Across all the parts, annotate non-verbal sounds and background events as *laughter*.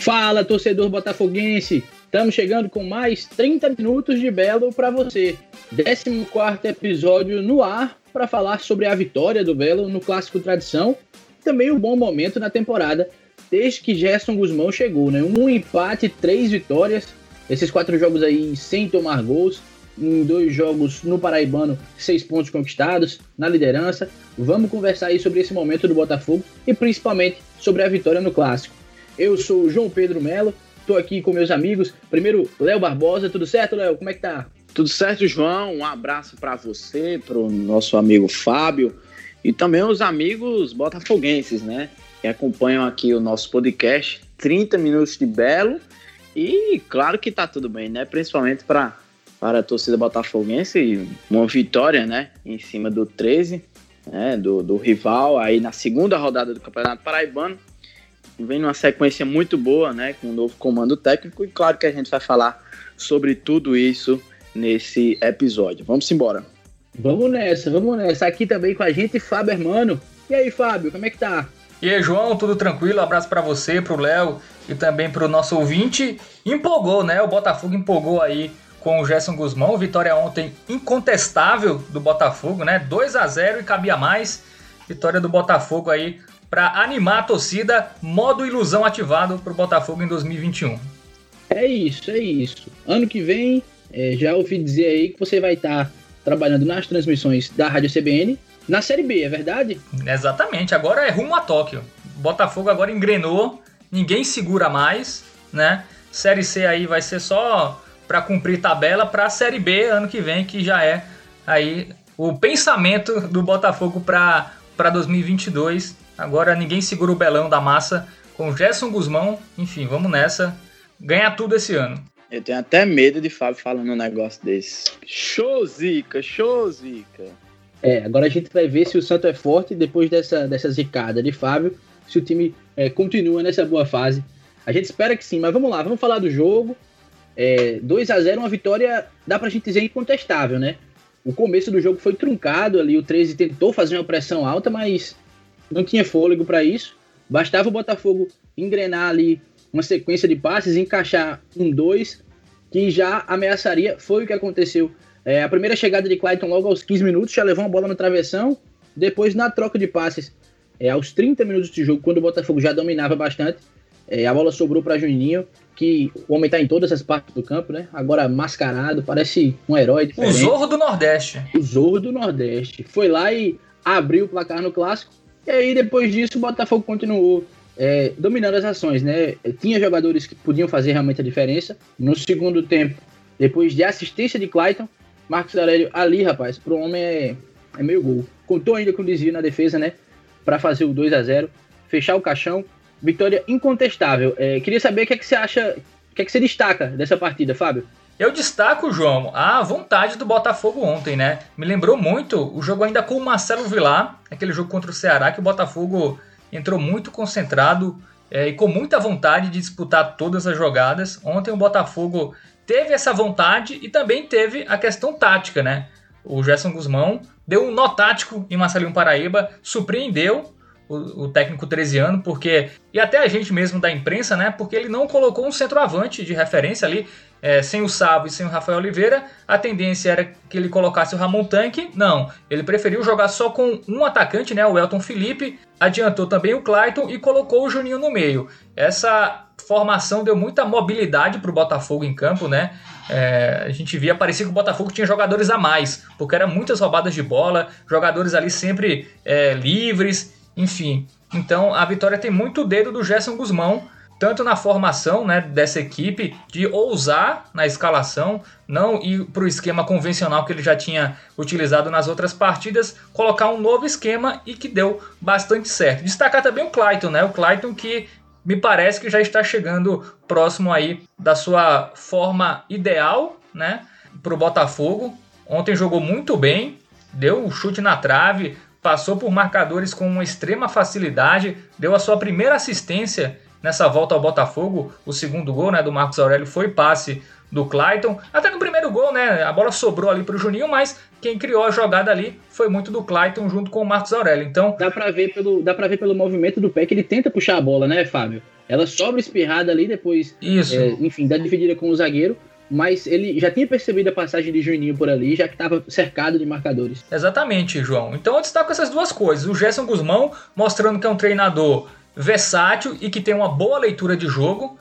Fala, torcedor botafoguense! Estamos chegando com mais 30 minutos de Belo para você. 14 episódio no ar para falar sobre a vitória do Belo no Clássico Tradição. Também um bom momento na temporada, desde que Gerson Guzmão chegou, né? Um empate, três vitórias. Esses quatro jogos aí sem tomar gols. Em dois jogos no Paraibano, seis pontos conquistados na liderança. Vamos conversar aí sobre esse momento do Botafogo e principalmente sobre a vitória no Clássico. Eu sou o João Pedro Melo, Estou aqui com meus amigos. Primeiro, Léo Barbosa. Tudo certo, Léo? Como é que tá? Tudo certo, João. Um abraço para você, para o nosso amigo Fábio e também os amigos botafoguenses, né? Que acompanham aqui o nosso podcast. 30 minutos de belo. E claro que tá tudo bem, né? Principalmente para para a torcida botafoguense, uma vitória, né? Em cima do 13, né? Do, do rival, aí na segunda rodada do Campeonato Paraibano vem numa sequência muito boa, né, com o um novo comando técnico, e claro que a gente vai falar sobre tudo isso nesse episódio. Vamos embora. Vamos nessa, vamos nessa. Aqui também com a gente, Fábio Hermano. E aí, Fábio, como é que tá? E aí, João, tudo tranquilo? Abraço para você, pro Léo e também pro nosso ouvinte. Empolgou, né? O Botafogo empolgou aí com o Gerson Guzmão. Vitória ontem incontestável do Botafogo, né? 2 a 0 e cabia mais. Vitória do Botafogo aí para animar a torcida, modo ilusão ativado para o Botafogo em 2021. É isso, é isso. Ano que vem, é, já ouvi dizer aí que você vai estar tá trabalhando nas transmissões da Rádio CBN na Série B, é verdade? Exatamente, agora é rumo a Tóquio. Botafogo agora engrenou, ninguém segura mais, né? Série C aí vai ser só para cumprir tabela para a Série B ano que vem, que já é aí o pensamento do Botafogo para 2022 Agora ninguém segura o belão da massa com Gerson Guzmão. Enfim, vamos nessa. Ganhar tudo esse ano. Eu tenho até medo de Fábio falando um negócio desse. Show, Zica, show, Zica. É, agora a gente vai ver se o Santo é forte depois dessa, dessa zicada de Fábio, se o time é, continua nessa boa fase. A gente espera que sim, mas vamos lá, vamos falar do jogo. É, 2 a 0 uma vitória, dá pra gente dizer, incontestável, né? O começo do jogo foi truncado ali, o 13 tentou fazer uma pressão alta, mas não tinha fôlego para isso. Bastava o Botafogo engrenar ali uma sequência de passes, encaixar um dois, que já ameaçaria. Foi o que aconteceu. É, a primeira chegada de Clayton logo aos 15 minutos, já levou uma bola no travessão. Depois, na troca de passes, é, aos 30 minutos de jogo, quando o Botafogo já dominava bastante, é, a bola sobrou para Juninho, que o homem está em todas as partes do campo, né? Agora mascarado, parece um herói diferente. O Zorro do Nordeste. O Zorro do Nordeste. Foi lá e abriu o placar no clássico. E aí, depois disso, o Botafogo continuou é, dominando as ações, né? Tinha jogadores que podiam fazer realmente a diferença. No segundo tempo, depois de assistência de Clayton, Marcos Aurélio ali, rapaz, pro homem é, é meio gol. Contou ainda com o desvio na defesa, né? Para fazer o 2 a 0 fechar o caixão. Vitória incontestável. É, queria saber o que, é que você acha, o que é que você destaca dessa partida, Fábio? Eu destaco, João, a vontade do Botafogo ontem, né? Me lembrou muito o jogo ainda com o Marcelo Vilar, aquele jogo contra o Ceará, que o Botafogo entrou muito concentrado é, e com muita vontade de disputar todas as jogadas. Ontem o Botafogo teve essa vontade e também teve a questão tática, né? O Gerson Guzmão deu um nó tático em Marcelinho Paraíba, surpreendeu o, o técnico 13 anos, porque. E até a gente mesmo da imprensa, né? Porque ele não colocou um centroavante de referência ali é, sem o Sávio e sem o Rafael Oliveira, a tendência era que ele colocasse o Ramon Tanque. Não, ele preferiu jogar só com um atacante, né, o Elton Felipe, adiantou também o Clayton e colocou o Juninho no meio. Essa formação deu muita mobilidade para o Botafogo em campo, né? É, a gente via, parecia que o Botafogo tinha jogadores a mais, porque eram muitas roubadas de bola, jogadores ali sempre é, livres, enfim. Então a vitória tem muito dedo do Gerson Guzmão, tanto na formação né, dessa equipe, de ousar na escalação, não ir para o esquema convencional que ele já tinha utilizado nas outras partidas, colocar um novo esquema e que deu bastante certo. Destacar também o Clayton, né? O Clayton que me parece que já está chegando próximo aí da sua forma ideal, né? Para o Botafogo. Ontem jogou muito bem, deu um chute na trave, passou por marcadores com uma extrema facilidade, deu a sua primeira assistência Nessa volta ao Botafogo, o segundo gol né, do Marcos Aurélio foi passe do Clayton. Até no primeiro gol, né? A bola sobrou ali para o Juninho, mas quem criou a jogada ali foi muito do Clayton junto com o Marcos Aurélio. Então dá para ver pelo dá para ver pelo movimento do pé que ele tenta puxar a bola, né, Fábio? Ela sobra espirrada ali depois, Isso. É, enfim, dá dividida com o zagueiro. Mas ele já tinha percebido a passagem de Juninho por ali, já que estava cercado de marcadores. Exatamente, João. Então eu destaco essas duas coisas. O Gerson Guzmão mostrando que é um treinador versátil e que tem uma boa leitura de jogo.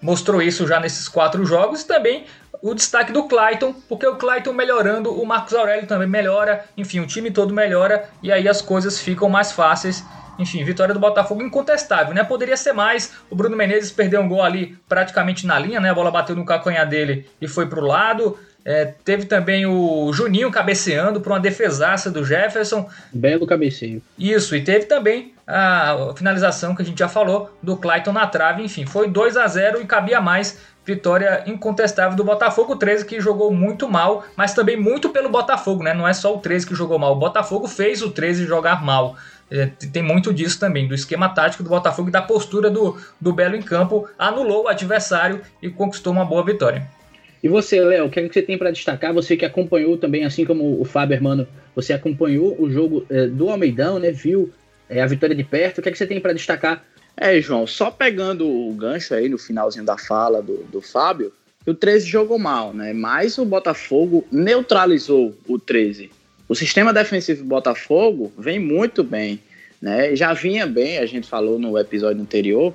Mostrou isso já nesses quatro jogos. E também o destaque do Clayton, porque o Clayton melhorando, o Marcos Aurélio também melhora, enfim, o time todo melhora e aí as coisas ficam mais fáceis. Enfim, vitória do Botafogo incontestável, né? Poderia ser mais. O Bruno Menezes perdeu um gol ali praticamente na linha, né? A bola bateu no calcanhar dele e foi pro lado. É, teve também o Juninho cabeceando para uma defesaça do Jefferson. Belo cabeceio. Isso, e teve também a finalização que a gente já falou do Clayton na trave. Enfim, foi 2 a 0 e cabia mais. Vitória incontestável do Botafogo 13, que jogou muito mal, mas também muito pelo Botafogo, né? Não é só o 13 que jogou mal. O Botafogo fez o 13 jogar mal. É, tem muito disso também, do esquema tático do Botafogo e da postura do, do Belo em campo. Anulou o adversário e conquistou uma boa vitória. E você, Léo, o que, é que você tem para destacar? Você que acompanhou também, assim como o Fábio Hermano, você acompanhou o jogo é, do Almeidão, né? Viu é, a vitória de perto. O que, é que você tem para destacar? É, João, só pegando o gancho aí no finalzinho da fala do, do Fábio, o 13 jogou mal, né? Mas o Botafogo neutralizou o 13. O sistema defensivo do Botafogo vem muito bem, né? Já vinha bem, a gente falou no episódio anterior,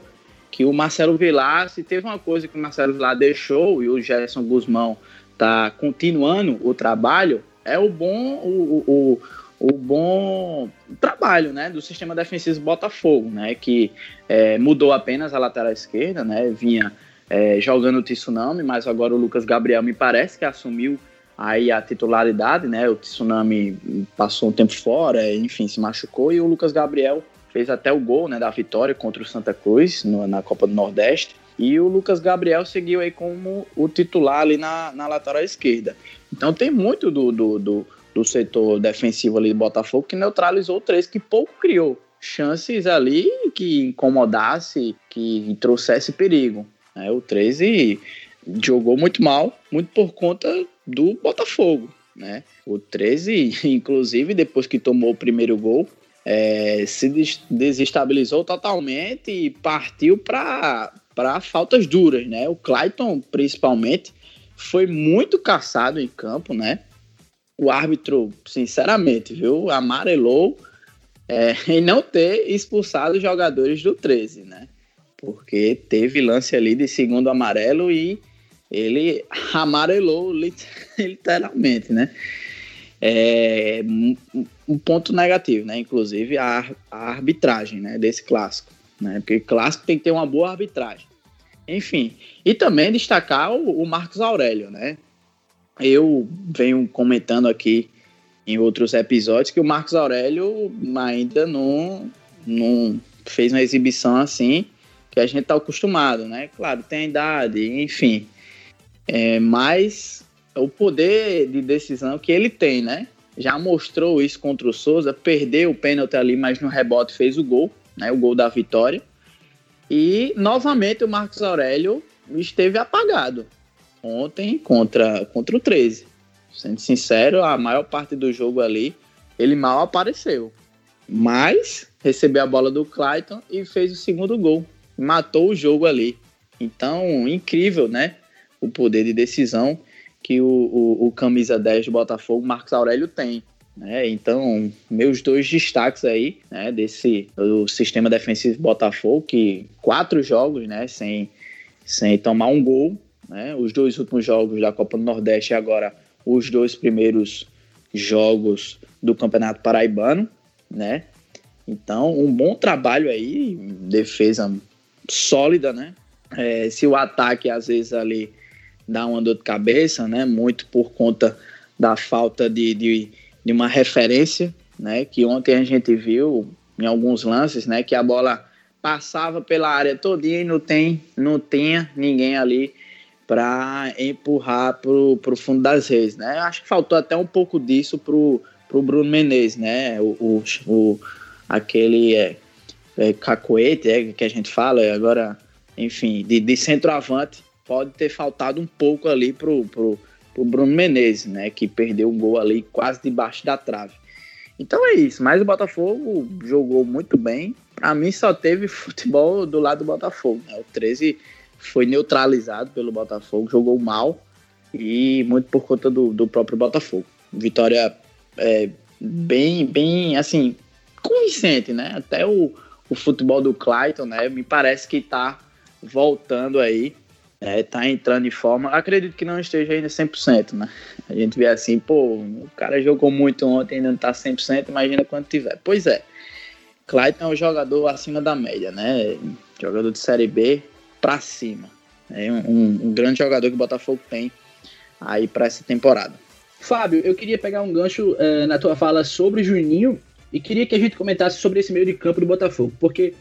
que o Marcelo Vilar, se teve uma coisa que o Marcelo Vilar deixou e o Gerson Guzmão tá continuando o trabalho, é o bom o, o, o bom trabalho né, do sistema defensivo Botafogo, né, que é, mudou apenas a lateral esquerda, né, vinha é, jogando o Tsunami, mas agora o Lucas Gabriel me parece que assumiu aí a titularidade, né, o Tsunami passou um tempo fora, enfim, se machucou, e o Lucas Gabriel fez até o gol né, da vitória contra o Santa Cruz no, na Copa do Nordeste. E o Lucas Gabriel seguiu aí como o titular ali na, na lateral esquerda. Então tem muito do, do, do, do setor defensivo ali do Botafogo que neutralizou o três, que pouco criou chances ali que incomodasse, que trouxesse perigo. Né? O 13 jogou muito mal, muito por conta do Botafogo. Né? O 13, *laughs* inclusive, depois que tomou o primeiro gol, é, se desestabilizou totalmente e partiu para faltas duras, né? O Clayton, principalmente, foi muito caçado em campo, né? O árbitro, sinceramente, viu, amarelou é, *laughs* em não ter expulsado os jogadores do 13, né? Porque teve lance ali de segundo amarelo e ele *laughs* amarelou *laughs* literalmente, né? é, um ponto negativo, né? Inclusive a, a, arbitragem, né? Desse clássico, né? Porque clássico tem que ter uma boa arbitragem. Enfim, e também destacar o, o Marcos Aurélio, né? Eu venho comentando aqui em outros episódios que o Marcos Aurélio ainda não, não fez uma exibição assim que a gente está acostumado, né? Claro, tem idade, enfim. É, mas o poder de decisão que ele tem, né? Já mostrou isso contra o Souza, perdeu o pênalti ali, mas no rebote fez o gol, né? O gol da vitória. E novamente o Marcos Aurélio esteve apagado ontem contra, contra o 13. Sendo sincero, a maior parte do jogo ali ele mal apareceu. Mas recebeu a bola do Clayton e fez o segundo gol. Matou o jogo ali. Então, incrível, né? O poder de decisão que o, o, o camisa 10 do Botafogo, Marcos Aurélio, tem. Né? Então, meus dois destaques aí, né, desse do sistema defensivo Botafogo, que quatro jogos, né, sem, sem tomar um gol, né, os dois últimos jogos da Copa do Nordeste e agora os dois primeiros jogos do Campeonato Paraibano, né? Então, um bom trabalho aí, defesa sólida, né? É, se o ataque às vezes ali dá uma dor de cabeça, né? Muito por conta da falta de, de, de uma referência, né? Que ontem a gente viu em alguns lances, né? Que a bola passava pela área todinha e não tem, não tinha ninguém ali para empurrar pro, pro fundo das redes, né? Acho que faltou até um pouco disso pro, pro Bruno Menezes, né? O, o, o aquele é, é, cacoete é, que a gente fala agora, enfim, de, de centroavante pode ter faltado um pouco ali pro, pro, pro Bruno Menezes, né? Que perdeu um gol ali quase debaixo da trave. Então é isso, mas o Botafogo jogou muito bem. Para mim só teve *laughs* futebol do lado do Botafogo. Né? O 13 foi neutralizado pelo Botafogo, jogou mal e muito por conta do, do próprio Botafogo. Vitória é, bem, bem, assim, convincente, né? Até o, o futebol do Clayton, né? Me parece que tá voltando aí, né? Tá entrando em forma. Acredito que não esteja ainda 100%, né? A gente vê assim, pô, o cara jogou muito ontem, ainda não tá 100%, imagina quando tiver. Pois é, Clayton é um jogador acima da média, né? Jogador de Série B pra cima. É um, um, um grande jogador que o Botafogo tem aí para essa temporada. Fábio, eu queria pegar um gancho uh, na tua fala sobre Juninho e queria que a gente comentasse sobre esse meio de campo do Botafogo, porque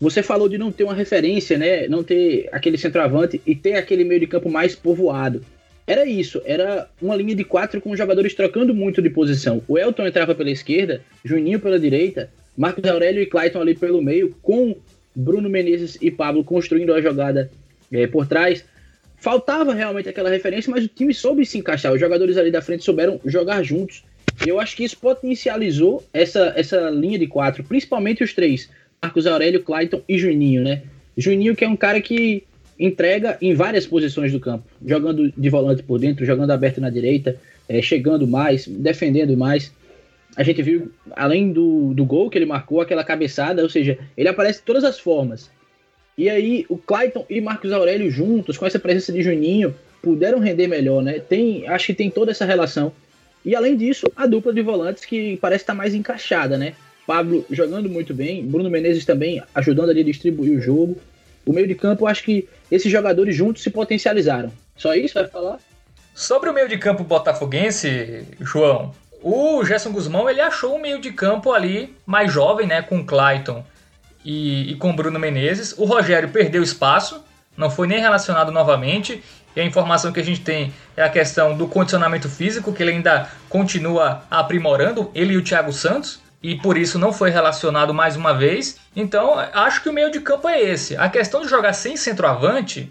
você falou de não ter uma referência, né? Não ter aquele centroavante e ter aquele meio de campo mais povoado. Era isso, era uma linha de quatro com jogadores trocando muito de posição. O Elton entrava pela esquerda, Juninho pela direita, Marcos Aurélio e Clayton ali pelo meio, com Bruno Menezes e Pablo construindo a jogada é, por trás. Faltava realmente aquela referência, mas o time soube se encaixar. Os jogadores ali da frente souberam jogar juntos. Eu acho que isso potencializou essa, essa linha de quatro, principalmente os três: Marcos Aurélio, Clayton e Juninho, né? Juninho, que é um cara que entrega em várias posições do campo, jogando de volante por dentro, jogando aberto na direita, é, chegando mais, defendendo mais. A gente viu, além do, do gol que ele marcou, aquela cabeçada, ou seja, ele aparece de todas as formas. E aí, o Clayton e Marcos Aurélio juntos, com essa presença de Juninho, puderam render melhor, né? Tem, acho que tem toda essa relação. E além disso, a dupla de volantes que parece estar mais encaixada, né? Pablo jogando muito bem, Bruno Menezes também ajudando ali a distribuir o jogo. O meio de campo, acho que esses jogadores juntos se potencializaram. Só isso vai falar? Sobre o meio de campo botafoguense, João, o Gerson Guzmão ele achou um meio de campo ali mais jovem, né, com Clayton e, e com Bruno Menezes. O Rogério perdeu espaço, não foi nem relacionado novamente. E a informação que a gente tem é a questão do condicionamento físico, que ele ainda continua aprimorando, ele e o Thiago Santos e por isso não foi relacionado mais uma vez. Então, acho que o meio de campo é esse. A questão de jogar sem centroavante,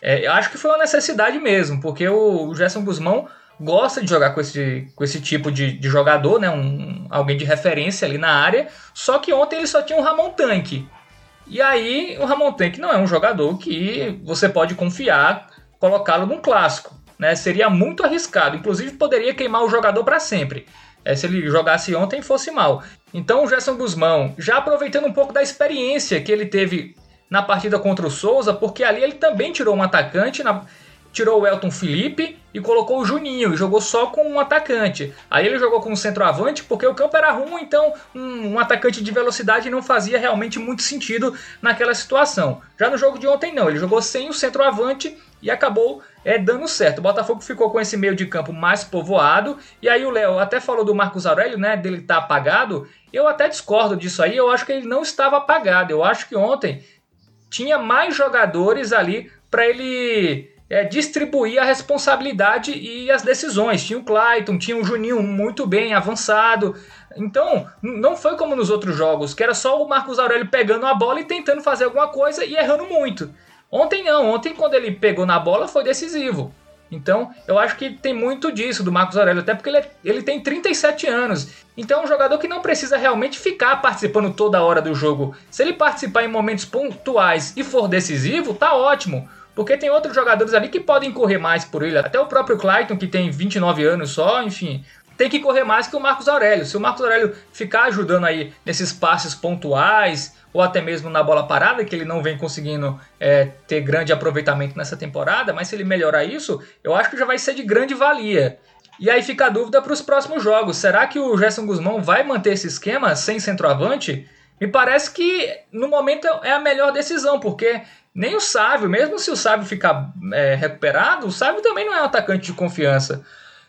é, acho que foi uma necessidade mesmo, porque o Gerson Guzmão gosta de jogar com esse, com esse tipo de, de jogador, né? Um, alguém de referência ali na área. Só que ontem ele só tinha um Ramon Tanque. E aí, o Ramon Tanque não é um jogador que você pode confiar colocá-lo num clássico. Né? Seria muito arriscado. Inclusive, poderia queimar o jogador para sempre é, se ele jogasse ontem fosse mal. Então o Gerson Guzmão, já aproveitando um pouco da experiência que ele teve na partida contra o Souza, porque ali ele também tirou um atacante, na, tirou o Elton Felipe e colocou o Juninho e jogou só com um atacante. Aí ele jogou com um centroavante porque o campo era ruim, então um, um, atacante de velocidade não fazia realmente muito sentido naquela situação. Já no jogo de ontem não, ele jogou sem o centroavante e acabou é, dando certo. O Botafogo ficou com esse meio de campo mais povoado. E aí o Léo até falou do Marcos Aurélio, né? Dele estar tá apagado. Eu até discordo disso aí. Eu acho que ele não estava apagado. Eu acho que ontem tinha mais jogadores ali para ele é, distribuir a responsabilidade e as decisões. Tinha o Clayton, tinha o Juninho muito bem avançado. Então, não foi como nos outros jogos, que era só o Marcos Aurélio pegando a bola e tentando fazer alguma coisa e errando muito. Ontem não, ontem quando ele pegou na bola foi decisivo. Então, eu acho que tem muito disso do Marcos Aurélio, até porque ele, é, ele tem 37 anos. Então, é um jogador que não precisa realmente ficar participando toda hora do jogo. Se ele participar em momentos pontuais e for decisivo, tá ótimo. Porque tem outros jogadores ali que podem correr mais por ele. Até o próprio Clayton, que tem 29 anos só, enfim tem que correr mais que o Marcos Aurélio. Se o Marcos Aurélio ficar ajudando aí nesses passes pontuais, ou até mesmo na bola parada, que ele não vem conseguindo é, ter grande aproveitamento nessa temporada, mas se ele melhorar isso, eu acho que já vai ser de grande valia. E aí fica a dúvida para os próximos jogos: será que o Gerson Guzmão vai manter esse esquema sem centroavante? Me parece que no momento é a melhor decisão, porque nem o Sávio, mesmo se o Sávio ficar é, recuperado, o Sávio também não é um atacante de confiança.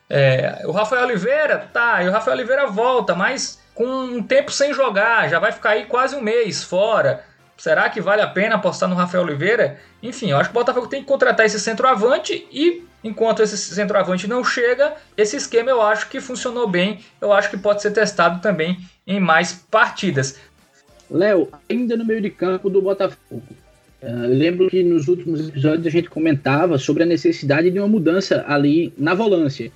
É, o Rafael Oliveira, tá, e o Rafael Oliveira volta, mas com um tempo sem jogar, já vai ficar aí quase um mês fora. Será que vale a pena apostar no Rafael Oliveira? Enfim, eu acho que o Botafogo tem que contratar esse centroavante e enquanto esse centroavante não chega, esse esquema eu acho que funcionou bem. Eu acho que pode ser testado também em mais partidas. Léo, ainda no meio de campo do Botafogo, eu lembro que nos últimos episódios a gente comentava sobre a necessidade de uma mudança ali na volância.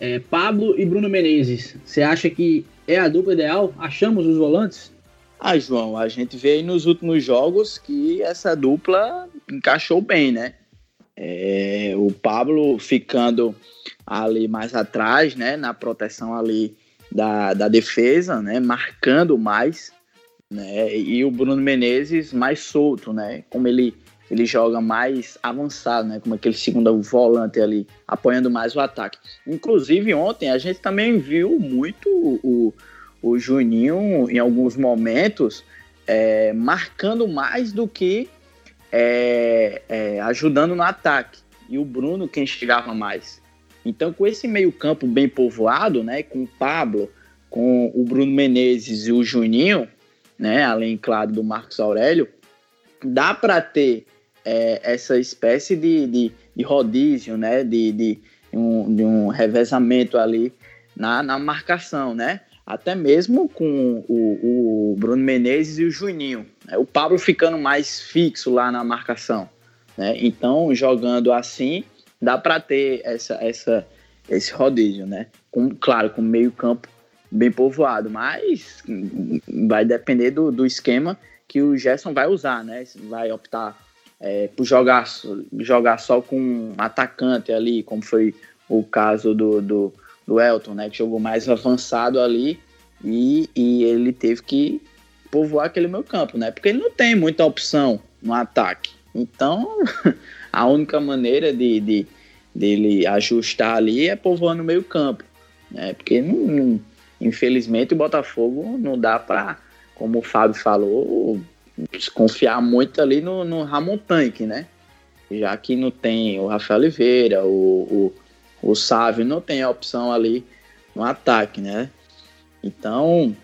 É, Pablo e Bruno Menezes, você acha que é a dupla ideal? Achamos os volantes? Ah, João, a gente vê aí nos últimos jogos que essa dupla encaixou bem, né? É, o Pablo ficando ali mais atrás, né, na proteção ali da, da defesa, né, marcando mais, né, e o Bruno Menezes mais solto, né, como ele ele joga mais avançado, né, como aquele segundo volante ali, apoiando mais o ataque. Inclusive ontem a gente também viu muito o, o Juninho em alguns momentos é, marcando mais do que é, é, ajudando no ataque. E o Bruno quem chegava mais. Então, com esse meio-campo bem povoado, né, com o Pablo, com o Bruno Menezes e o Juninho, né, além, claro, do Marcos Aurélio, dá para ter é, essa espécie de, de, de, rodízio, né, de, de, um, de um revezamento ali na, na marcação, né? Até mesmo com o, o Bruno Menezes e o Juninho. Né? O Pablo ficando mais fixo lá na marcação. Né? Então, jogando assim, dá para ter essa, essa, esse rodízio, né? Com, claro, com meio campo bem povoado, mas vai depender do, do esquema que o Gerson vai usar, né? Vai optar é, por jogar, jogar só com um atacante ali, como foi o caso do, do, do Elton, né? Que jogou mais avançado ali e, e ele teve que povoar aquele meio campo, né? Porque ele não tem muita opção no ataque. Então, *laughs* a única maneira de, de dele ajustar ali é povoando o meio campo, né? Porque não, não, infelizmente o Botafogo não dá para, como o Fábio falou, confiar muito ali no, no Ramon Tanque, né? Já que não tem o Rafael Oliveira, o, o, o Sávio não tem a opção ali no ataque, né? Então,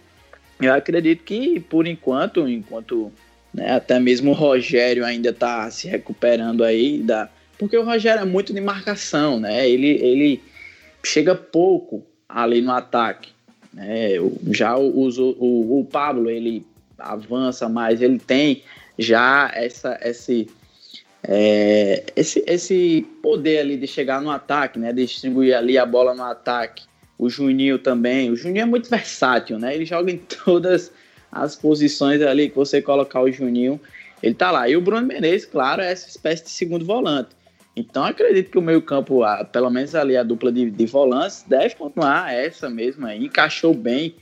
eu acredito que por enquanto, enquanto né, até mesmo o Rogério ainda está se recuperando aí da, porque o Rogério é muito de marcação, né? Ele, ele chega pouco ali no ataque. Né? Já o, o, Pablo, ele avança mais, ele tem já essa, esse, é, esse, esse poder ali de chegar no ataque, né? Distribuir ali a bola no ataque. O Juninho também. O Juninho é muito versátil, né? Ele joga em *laughs* todas as posições ali que você colocar o Juninho, ele tá lá. E o Bruno Menezes, claro, é essa espécie de segundo volante. Então acredito que o meio campo, pelo menos ali a dupla de, de volantes, deve continuar essa mesma encaixou bem,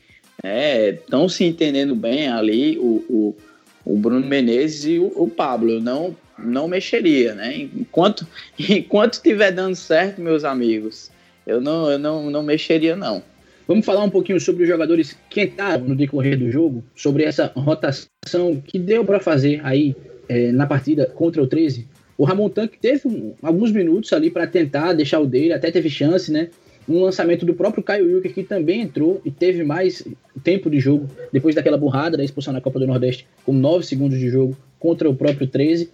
estão é, se entendendo bem ali o, o, o Bruno Menezes e o, o, Pablo. Eu não, não mexeria, né? Enquanto, *laughs* enquanto estiver dando certo, meus amigos, eu não, eu não, não mexeria, não. Vamos falar um pouquinho sobre os jogadores que entraram no decorrer do jogo, sobre essa rotação que deu para fazer aí é, na partida contra o 13 o Ramon Tanque teve um, alguns minutos ali para tentar deixar o dele, até teve chance, né? Um lançamento do próprio Caio Wilker, que também entrou e teve mais tempo de jogo depois daquela burrada da expulsão na Copa do Nordeste, com 9 segundos de jogo contra o próprio 13. O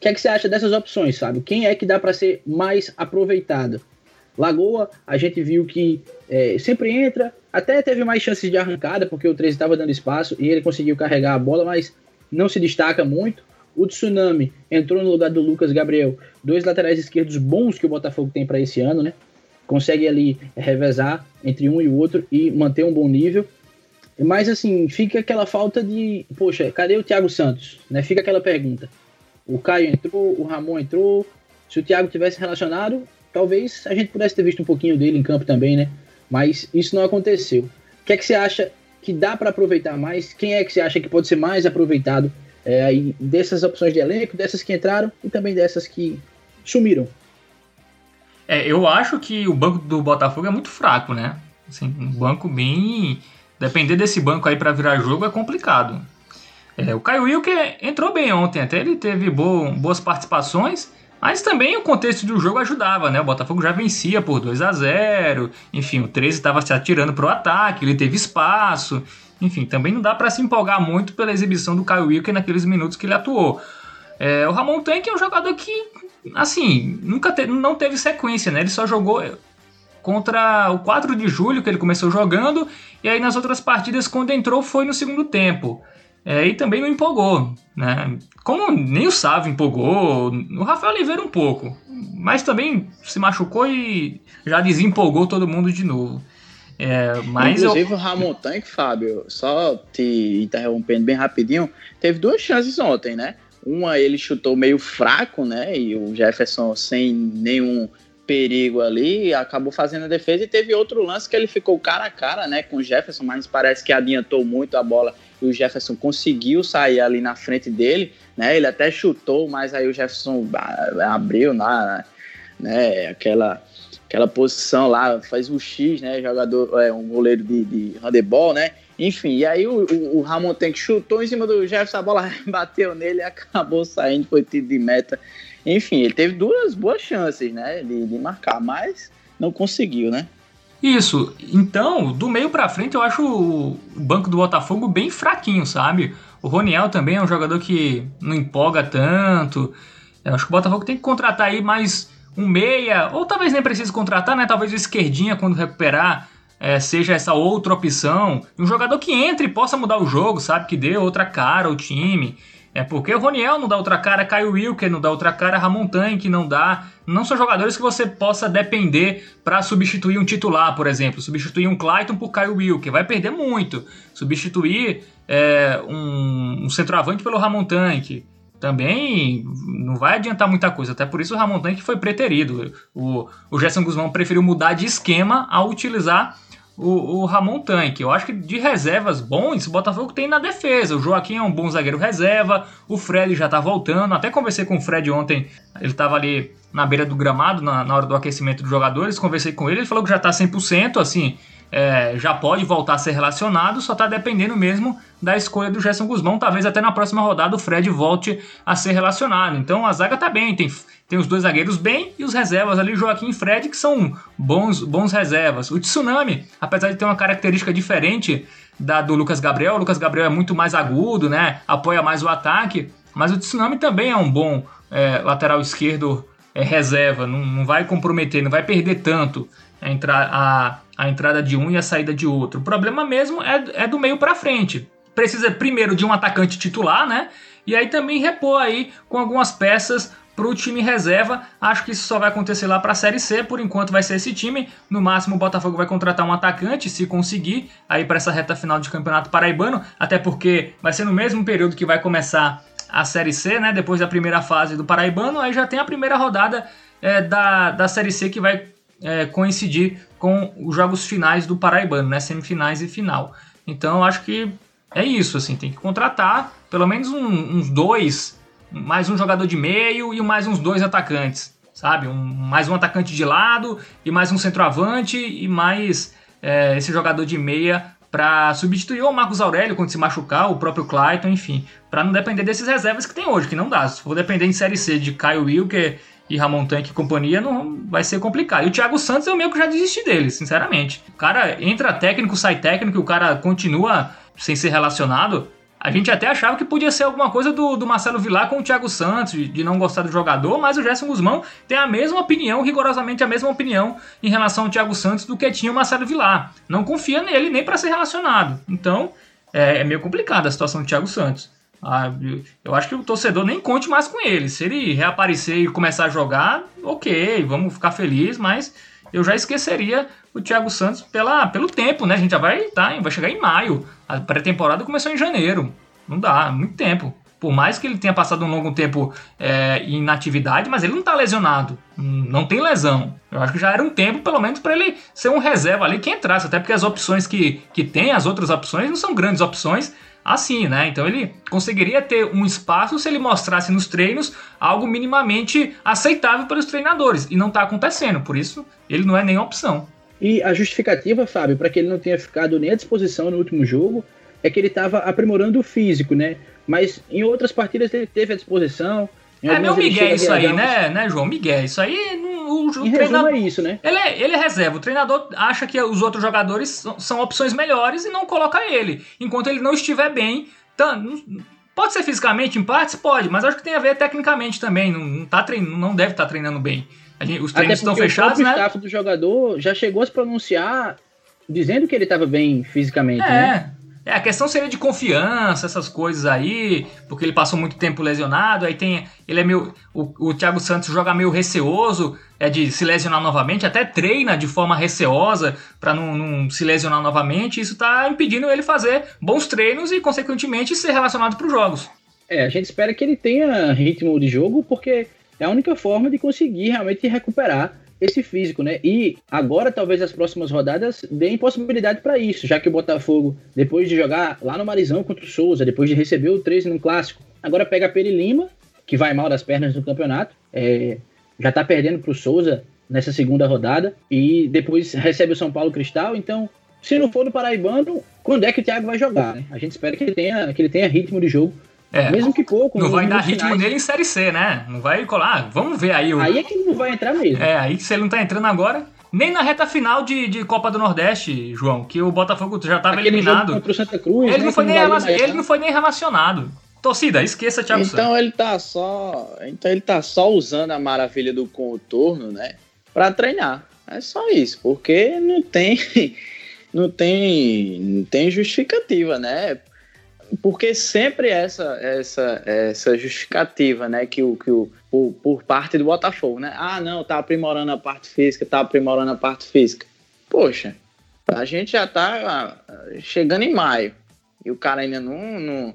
que é que você acha dessas opções, sabe? Quem é que dá para ser mais aproveitado? Lagoa, a gente viu que é, sempre entra, até teve mais chances de arrancada, porque o 13 estava dando espaço e ele conseguiu carregar a bola, mas não se destaca muito. O Tsunami entrou no lugar do Lucas Gabriel, dois laterais esquerdos bons que o Botafogo tem para esse ano, né? Consegue ali revezar entre um e o outro e manter um bom nível. Mas assim, fica aquela falta de, poxa, cadê o Thiago Santos? Né? Fica aquela pergunta. O Caio entrou, o Ramon entrou. Se o Thiago tivesse relacionado, talvez a gente pudesse ter visto um pouquinho dele em campo também, né? Mas isso não aconteceu. O que é que você acha que dá para aproveitar mais? Quem é que você acha que pode ser mais aproveitado é, aí dessas opções de elenco, dessas que entraram e também dessas que sumiram. É, eu acho que o banco do Botafogo é muito fraco, né? Assim, um banco bem. Depender desse banco aí para virar jogo é complicado. É, o Caio Wilker entrou bem ontem, até ele teve bo boas participações, mas também o contexto do jogo ajudava, né? O Botafogo já vencia por 2 a 0 enfim, o 13 estava se atirando para o ataque, ele teve espaço, enfim, também não dá para se empolgar muito pela exibição do Kyle Wilker naqueles minutos que ele atuou. É, o Ramon Tanque é um jogador que, assim, nunca te, não teve sequência, né? Ele só jogou contra o 4 de julho, que ele começou jogando, e aí nas outras partidas, quando entrou, foi no segundo tempo. é, e também não empolgou, né? Como nem o Sávio empolgou, o Rafael Oliveira um pouco, mas também se machucou e já desempolgou todo mundo de novo. É, mas Inclusive eu... o Ramon Tanque, Fábio, só te interrompendo bem rapidinho, teve duas chances ontem, né? Uma ele chutou meio fraco, né? E o Jefferson sem nenhum perigo ali, acabou fazendo a defesa e teve outro lance que ele ficou cara a cara, né, com o Jefferson, mas parece que adiantou muito a bola e o Jefferson conseguiu sair ali na frente dele, né? Ele até chutou, mas aí o Jefferson abriu na, né, aquela aquela posição lá, faz o X, né, jogador, é um goleiro de, de handebol, né? Enfim, e aí o, o, o Ramon que chutou em cima do Jefferson, a bola *laughs* bateu nele e acabou saindo, foi tiro de meta. Enfim, ele teve duas boas chances, né, de, de marcar, mas não conseguiu, né? Isso. Então, do meio para frente, eu acho o banco do Botafogo bem fraquinho, sabe? O Roniel também é um jogador que não empolga tanto. Eu acho que o Botafogo tem que contratar aí mais um meia, ou talvez nem precise contratar, né? Talvez o esquerdinha, quando recuperar, é, seja essa outra opção. Um jogador que entre e possa mudar o jogo, sabe? Que dê outra cara ao time. É porque o Roniel não dá outra cara, Caio Wilker não dá outra cara, Ramon Tanque não dá. Não são jogadores que você possa depender para substituir um titular, por exemplo. Substituir um Clayton por Caio Wilker. Vai perder muito. Substituir é, um, um centroavante pelo Ramon Tanque também não vai adiantar muita coisa. Até por isso o Ramon Tanque foi preterido. O, o Gerson Guzmão preferiu mudar de esquema ao utilizar o, o Ramon Tanque. Eu acho que de reservas bons, o Botafogo tem na defesa. O Joaquim é um bom zagueiro reserva, o Fred já tá voltando. Até conversei com o Fred ontem, ele tava ali na beira do gramado, na, na hora do aquecimento dos jogadores. Conversei com ele, ele falou que já tá 100%, assim, é, já pode voltar a ser relacionado, só está dependendo mesmo da escolha do Gerson Guzmão. Talvez até na próxima rodada o Fred volte a ser relacionado. Então a zaga está bem, tem, tem os dois zagueiros bem e os reservas ali, Joaquim e Fred, que são bons, bons reservas. O Tsunami, apesar de ter uma característica diferente da do Lucas Gabriel, o Lucas Gabriel é muito mais agudo, né? apoia mais o ataque, mas o Tsunami também é um bom é, lateral esquerdo é, reserva, não, não vai comprometer, não vai perder tanto a, entrar, a, a entrada de um e a saída de outro. O problema mesmo é, é do meio para frente. Precisa primeiro de um atacante titular, né? E aí também repor aí com algumas peças para o time reserva. Acho que isso só vai acontecer lá para a Série C. Por enquanto vai ser esse time. No máximo o Botafogo vai contratar um atacante, se conseguir, aí para essa reta final de campeonato paraibano. Até porque vai ser no mesmo período que vai começar a Série C, né? Depois da primeira fase do paraibano, aí já tem a primeira rodada é, da, da Série C que vai é, coincidir com os jogos finais do Paraibano, né? Semifinais e final. Então acho que é isso, assim, tem que contratar pelo menos um, uns dois, mais um jogador de meio e mais uns dois atacantes, sabe? Um, mais um atacante de lado e mais um centroavante e mais é, esse jogador de meia para substituir o Marcos Aurélio quando se machucar, o próprio Clayton, enfim, para não depender desses reservas que tem hoje, que não dá. Se for depender em Série C de Caio Wilker e Ramon Tanque e companhia, não vai ser complicado. E o Thiago Santos eu meio que já desisti dele, sinceramente. O cara entra técnico, sai técnico, o cara continua sem ser relacionado. A gente até achava que podia ser alguma coisa do, do Marcelo Vilar com o Thiago Santos, de, de não gostar do jogador, mas o Gerson Guzmão tem a mesma opinião, rigorosamente a mesma opinião em relação ao Thiago Santos do que tinha o Marcelo Vilar. Não confia nele nem para ser relacionado. Então, é, é meio complicada a situação do Thiago Santos. Ah, eu acho que o torcedor nem conte mais com ele. Se ele reaparecer e começar a jogar, ok, vamos ficar felizes, mas eu já esqueceria o Thiago Santos pela, pelo tempo, né? A gente já vai, tá, vai chegar em maio. A pré-temporada começou em janeiro. Não dá, muito tempo. Por mais que ele tenha passado um longo tempo é, em inatividade, mas ele não tá lesionado. Não tem lesão. Eu acho que já era um tempo, pelo menos, para ele ser um reserva ali que entrasse. Até porque as opções que, que tem, as outras opções, não são grandes opções assim, né? Então ele conseguiria ter um espaço se ele mostrasse nos treinos algo minimamente aceitável pelos treinadores e não está acontecendo, por isso ele não é nem opção. E a justificativa, Fábio, para que ele não tenha ficado nem à disposição no último jogo é que ele estava aprimorando o físico, né? Mas em outras partidas ele teve a disposição, é meu Miguel isso aí, né, né, João? Miguel, isso aí. O, o treinador, é isso, né? Ele é, ele é reserva. O treinador acha que os outros jogadores são, são opções melhores e não coloca ele. Enquanto ele não estiver bem. Tá, pode ser fisicamente em partes? Pode, mas acho que tem a ver tecnicamente também. Não, não, tá trein, não deve estar tá treinando bem. Gente, os treinos estão fechados, o né? O staff do jogador já chegou a se pronunciar dizendo que ele estava bem fisicamente, é. né? É, a questão seria de confiança, essas coisas aí, porque ele passou muito tempo lesionado, aí tem. Ele é meio. O, o Thiago Santos joga meio receoso é de se lesionar novamente, até treina de forma receosa para não, não, se lesionar novamente. Isso tá impedindo ele fazer bons treinos e, consequentemente, ser relacionado para os jogos. É, a gente espera que ele tenha ritmo de jogo, porque é a única forma de conseguir realmente recuperar esse físico, né? E agora talvez as próximas rodadas deem possibilidade para isso, já que o Botafogo, depois de jogar lá no Marizão contra o Souza, depois de receber o 13 no clássico, agora pega Peri Lima, que vai mal das pernas no campeonato, é, já tá perdendo pro Souza nessa segunda rodada, e depois recebe o São Paulo Cristal, então se não for no Paraibano, quando é que o Thiago vai jogar, né? A gente espera que ele tenha, que ele tenha ritmo de jogo é, Mesmo que pouco. Não vai dar ritmo finais. nele em Série C, né? Não vai colar. Vamos ver aí. O... Aí é que ele não vai entrar mesmo. É, aí se ele não tá entrando agora. Nem na reta final de, de Copa do Nordeste, João, que o Botafogo já estava eliminado. Contra o Santa Cruz, ele, né, não foi nem ele não foi nem relacionado. Torcida, esqueça Thiago Então Santos. ele tá só, então ele tá só usando a maravilha do contorno, né, para treinar. É só isso, porque não tem *laughs* não tem não tem justificativa, né? Porque sempre essa essa essa justificativa, né, que o que o por, por, parte do Botafogo, né? Ah, não, tá aprimorando a parte física, tá aprimorando a parte física. Poxa, a gente já tá ah, chegando em maio e o cara ainda não, não,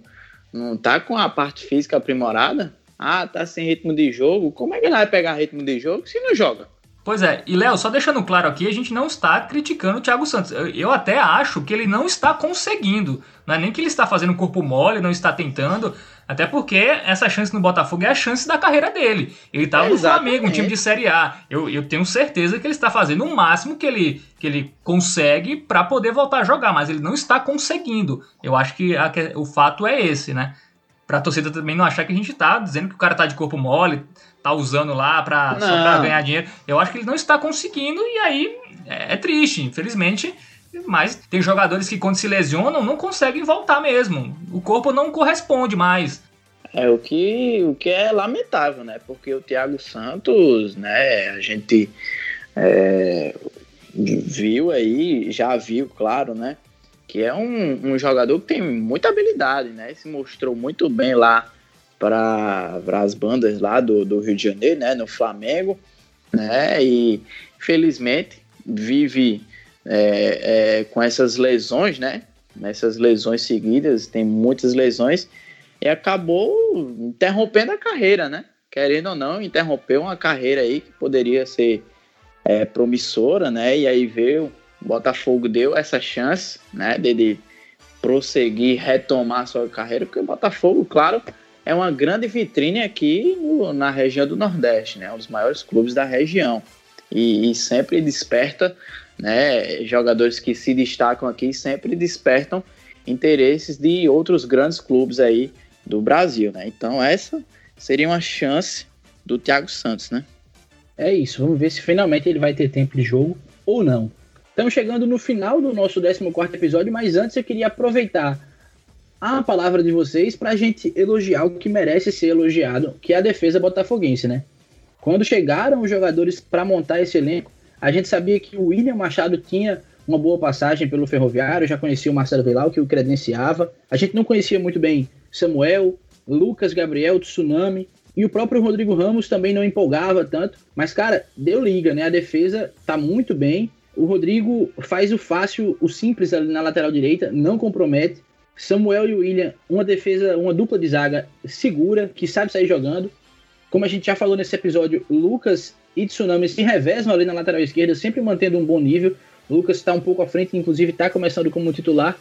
não tá com a parte física aprimorada. Ah, tá sem ritmo de jogo. Como é que ele vai pegar ritmo de jogo se não joga? Pois é, e Léo, só deixando claro aqui, a gente não está criticando o Thiago Santos. Eu até acho que ele não está conseguindo. Não é nem que ele está fazendo corpo mole, não está tentando. Até porque essa chance no Botafogo é a chance da carreira dele. Ele estava tá no Flamengo, um time de Série A. Eu, eu tenho certeza que ele está fazendo o máximo que ele, que ele consegue para poder voltar a jogar, mas ele não está conseguindo. Eu acho que a, o fato é esse, né? Pra torcida também não achar que a gente tá dizendo que o cara tá de corpo mole, tá usando lá pra, só pra ganhar dinheiro. Eu acho que ele não está conseguindo e aí é, é triste, infelizmente. Mas tem jogadores que quando se lesionam não conseguem voltar mesmo. O corpo não corresponde mais. É o que, o que é lamentável, né? Porque o Thiago Santos, né, a gente é, viu aí, já viu, claro, né? Que é um, um jogador que tem muita habilidade, né? Se mostrou muito bem lá para as bandas lá do, do Rio de Janeiro, né, no Flamengo, né, e felizmente vive é, é, com essas lesões, né, nessas lesões seguidas, tem muitas lesões, e acabou interrompendo a carreira, né, querendo ou não, interrompeu uma carreira aí que poderia ser é, promissora, né, e aí veio, o Botafogo deu essa chance, né, de prosseguir, retomar sua carreira, porque o Botafogo, claro, é uma grande vitrine aqui no, na região do Nordeste, né? Um dos maiores clubes da região. E, e, sempre desperta, né? Jogadores que se destacam aqui sempre despertam interesses de outros grandes clubes aí do Brasil, né? Então essa seria uma chance do Thiago Santos, né? É isso, vamos ver se finalmente ele vai ter tempo de jogo ou não. Estamos chegando no final do nosso 14 episódio, mas antes eu queria aproveitar a palavra de vocês para a gente elogiar o que merece ser elogiado, que é a defesa botafoguense, né? Quando chegaram os jogadores para montar esse elenco, a gente sabia que o William Machado tinha uma boa passagem pelo Ferroviário, já conhecia o Marcelo Velau, que o credenciava. A gente não conhecia muito bem Samuel, Lucas Gabriel, Tsunami, e o próprio Rodrigo Ramos também não empolgava tanto. Mas, cara, deu liga, né? A defesa tá muito bem. O Rodrigo faz o fácil, o simples ali na lateral direita, não compromete. Samuel e William, uma defesa, uma dupla de zaga segura, que sabe sair jogando. Como a gente já falou nesse episódio, Lucas e Tsunami se revezam ali na lateral esquerda, sempre mantendo um bom nível. Lucas está um pouco à frente, inclusive está começando como titular.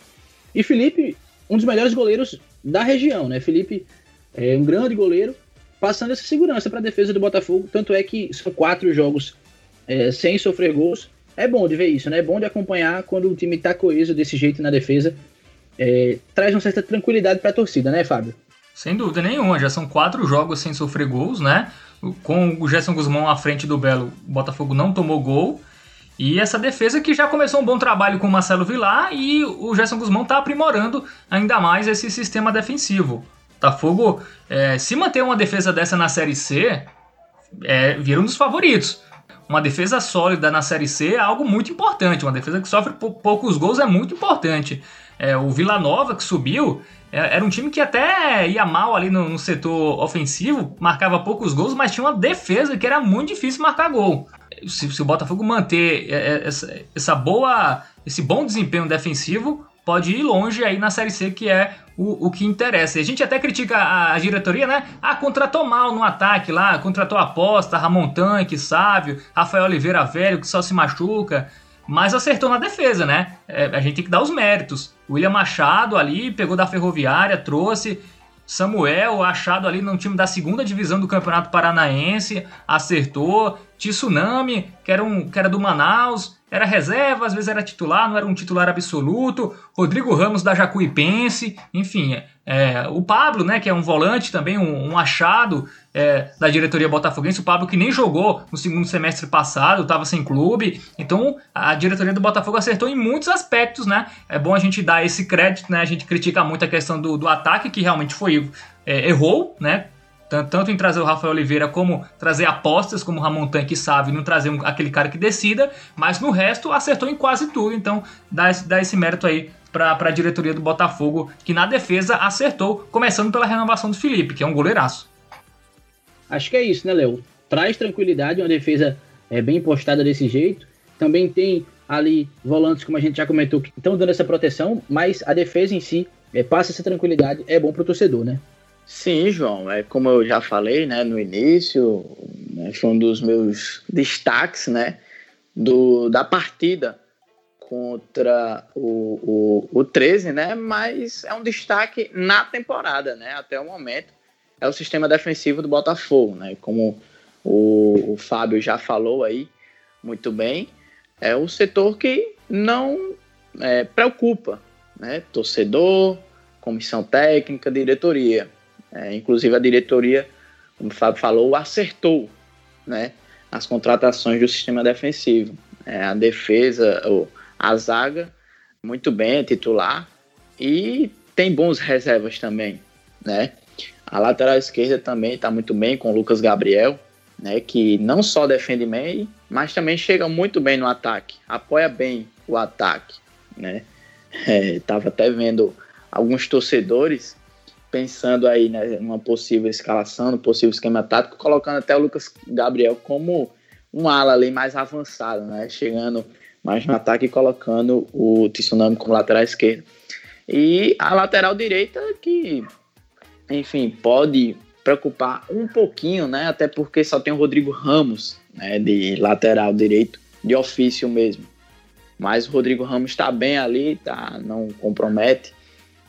E Felipe, um dos melhores goleiros da região, né? Felipe é um grande goleiro, passando essa segurança para a defesa do Botafogo. Tanto é que são quatro jogos é, sem sofrer gols. É bom de ver isso, né? É bom de acompanhar quando o time está coeso desse jeito na defesa é, traz uma certa tranquilidade para a torcida, né, Fábio? Sem dúvida nenhuma, já são quatro jogos sem sofrer gols, né? Com o Gerson Guzmão à frente do Belo, o Botafogo não tomou gol. E essa defesa que já começou um bom trabalho com o Marcelo Vilar e o Gerson Guzmão está aprimorando ainda mais esse sistema defensivo. Botafogo, é, se manter uma defesa dessa na Série C, é, vira um dos favoritos. Uma defesa sólida na Série C é algo muito importante. Uma defesa que sofre poucos gols é muito importante. É, o Vila Nova, que subiu, é, era um time que até ia mal ali no, no, setor ofensivo, marcava poucos gols, mas tinha uma defesa que era muito difícil marcar gol. Se, se o Botafogo manter é, é, essa, essa, boa, esse bom desempenho defensivo, pode ir longe aí na Série C, que é o, o que interessa. A gente até critica a, a, diretoria, né? Ah, contratou mal no ataque lá, contratou aposta, Ramon Tanque, Sávio, Rafael Oliveira Velho, que só se machuca mas acertou na defesa, né? É, a gente tem que dar os méritos. William Machado ali pegou da Ferroviária, trouxe. Samuel, achado ali no time da segunda divisão do Campeonato Paranaense, acertou. Tsunami, que era, um, que era do Manaus, era reserva, às vezes era titular, não era um titular absoluto. Rodrigo Ramos da Jacuipense, enfim, é, o Pablo, né, que é um volante também, um, um achado é, da diretoria botafoguense, o Pablo que nem jogou no segundo semestre passado, estava sem clube, então a diretoria do Botafogo acertou em muitos aspectos, né, é bom a gente dar esse crédito, né, a gente critica muito a questão do, do ataque, que realmente foi, é, errou, né, tanto em trazer o Rafael Oliveira como trazer apostas como o Ramon Tanque sabe, não trazer um, aquele cara que decida, mas no resto acertou em quase tudo, então dá esse, dá esse mérito aí para a diretoria do Botafogo, que na defesa acertou, começando pela renovação do Felipe, que é um goleiraço. Acho que é isso, né, Léo? Traz tranquilidade, uma defesa é, bem postada desse jeito. Também tem ali volantes, como a gente já comentou, que estão dando essa proteção, mas a defesa em si é, passa essa tranquilidade, é bom para o torcedor, né? Sim, João, é como eu já falei, né, no início, né, foi um dos meus destaques, né, do, da partida contra o, o, o 13, né? Mas é um destaque na temporada, né? Até o momento. É o sistema defensivo do Botafogo, né? Como o, o Fábio já falou aí muito bem, é o setor que não é, preocupa, né? Torcedor, comissão técnica, diretoria. É, inclusive a diretoria, como o Fábio falou, acertou, né? As contratações do sistema defensivo. É, a defesa, o, a zaga muito bem, é titular, e tem bons reservas também, né? A lateral esquerda também está muito bem com o Lucas Gabriel, né? Que não só defende bem, mas também chega muito bem no ataque, apoia bem o ataque, né? É, tava até vendo alguns torcedores pensando aí né, numa possível escalação, no possível esquema tático, colocando até o Lucas Gabriel como um ala ali mais avançado, né? Chegando mas no ataque colocando o Tsunami como lateral esquerdo. E a lateral direita que, enfim, pode preocupar um pouquinho, né? Até porque só tem o Rodrigo Ramos, né, de lateral direito, de ofício mesmo. Mas o Rodrigo Ramos está bem ali, tá, não compromete.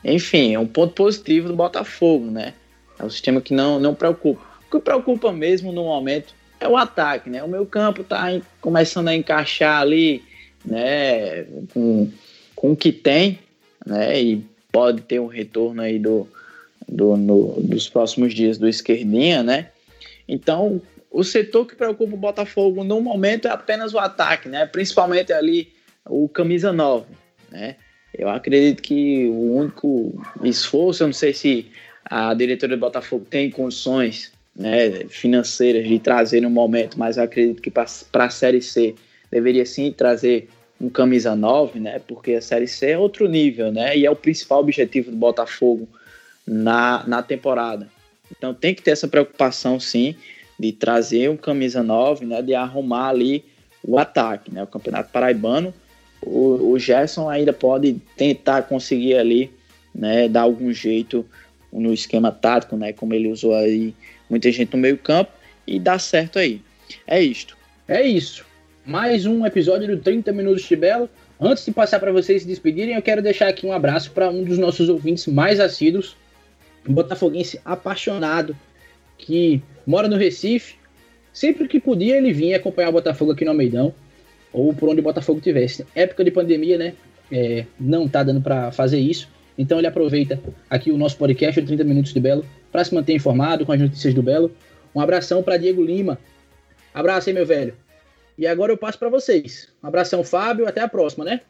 Enfim, é um ponto positivo do Botafogo, né? É um sistema que não, não preocupa. O que preocupa mesmo no momento é o ataque, né? O meu campo está começando a encaixar ali, né, com, com o que tem, né, e pode ter um retorno aí do, do no, dos próximos dias do esquerdinha, né? Então, o setor que preocupa o Botafogo no momento é apenas o ataque, né? Principalmente ali o camisa 9, né? Eu acredito que o único esforço, eu não sei se a diretoria do Botafogo tem condições né, financeiras de trazer no momento, mas eu acredito que para a Série C deveria sim trazer um camisa 9, né? Porque a Série C é outro nível, né? E é o principal objetivo do Botafogo na, na temporada. Então tem que ter essa preocupação, sim, de trazer um camisa 9, né? De arrumar ali o ataque, né? O Campeonato Paraibano, o, o Gerson ainda pode tentar conseguir ali, né? Dar algum jeito no esquema tático, né? Como ele usou aí muita gente no meio campo e dá certo aí. É isto. É isso mais um episódio do 30 Minutos de Belo. Antes de passar para vocês se despedirem, eu quero deixar aqui um abraço para um dos nossos ouvintes mais assíduos, um botafoguense apaixonado, que mora no Recife. Sempre que podia, ele vinha acompanhar o Botafogo aqui no Almeidão, ou por onde o Botafogo tivesse. Época de pandemia, né? É, não tá dando para fazer isso. Então ele aproveita aqui o nosso podcast, o 30 Minutos de Belo, para se manter informado com as notícias do Belo. Um abração para Diego Lima. Abraço aí, meu velho. E agora eu passo para vocês. Um abração, Fábio. Até a próxima, né?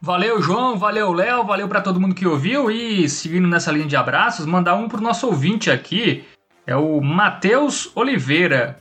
Valeu, João. Valeu, Léo. Valeu para todo mundo que ouviu. E seguindo nessa linha de abraços, mandar um pro nosso ouvinte aqui. É o Matheus Oliveira.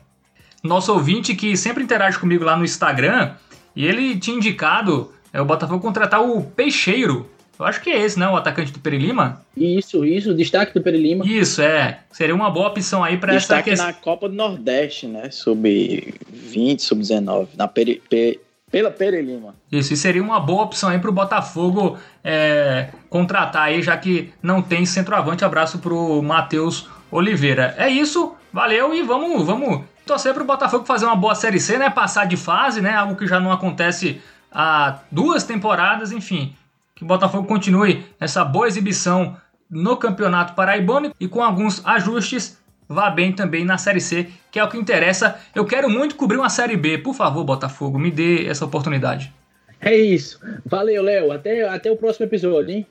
Nosso ouvinte que sempre interage comigo lá no Instagram. E ele tinha indicado é, o Botafogo contratar o Peixeiro, Eu acho que é esse, né? O atacante do Perilima. Isso, isso, destaque do Perilima. Isso, é. Seria uma boa opção aí para essa questão. na Copa do Nordeste, né? Sub-20, sub-19. Na Peri, Pe, pela Perilima. Isso, e seria uma boa opção aí para o Botafogo é, contratar aí, já que não tem centroavante. Abraço pro Matheus Oliveira. É isso, valeu e vamos, vamos torcer para o Botafogo fazer uma boa Série C, né? Passar de fase, né? Algo que já não acontece há duas temporadas, enfim que o Botafogo continue essa boa exibição no Campeonato Paraibano e com alguns ajustes vá bem também na Série C, que é o que interessa. Eu quero muito cobrir uma Série B. Por favor, Botafogo, me dê essa oportunidade. É isso. Valeu, Léo. Até, até o próximo episódio, hein?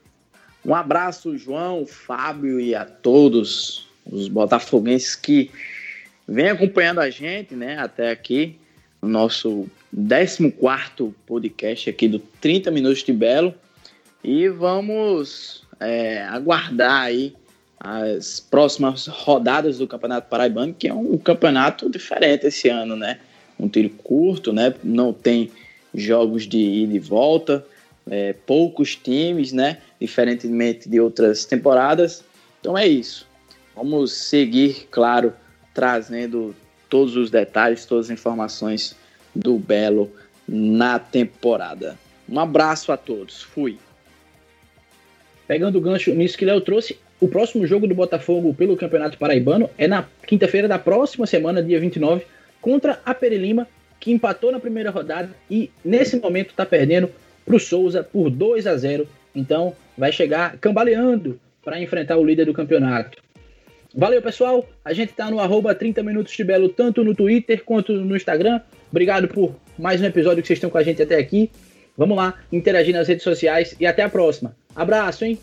Um abraço, João, Fábio e a todos os botafoguenses que vêm acompanhando a gente, né, até aqui, no nosso 14 podcast aqui do 30 Minutos de Belo. E vamos é, aguardar aí as próximas rodadas do Campeonato Paraibano, que é um campeonato diferente esse ano, né? Um tiro curto, né? Não tem jogos de ida e volta, é, poucos times, né? Diferentemente de outras temporadas. Então é isso. Vamos seguir, claro, trazendo todos os detalhes, todas as informações do Belo na temporada. Um abraço a todos. Fui pegando o gancho nisso que Léo trouxe, o próximo jogo do Botafogo pelo Campeonato Paraibano é na quinta-feira da próxima semana, dia 29, contra a Perilima, que empatou na primeira rodada e nesse momento está perdendo para o Souza por 2 a 0. Então vai chegar cambaleando para enfrentar o líder do campeonato. Valeu, pessoal. A gente está no arroba 30 Minutos de Belo, tanto no Twitter quanto no Instagram. Obrigado por mais um episódio que vocês estão com a gente até aqui. Vamos lá, interagir nas redes sociais e até a próxima. Abraço, hein?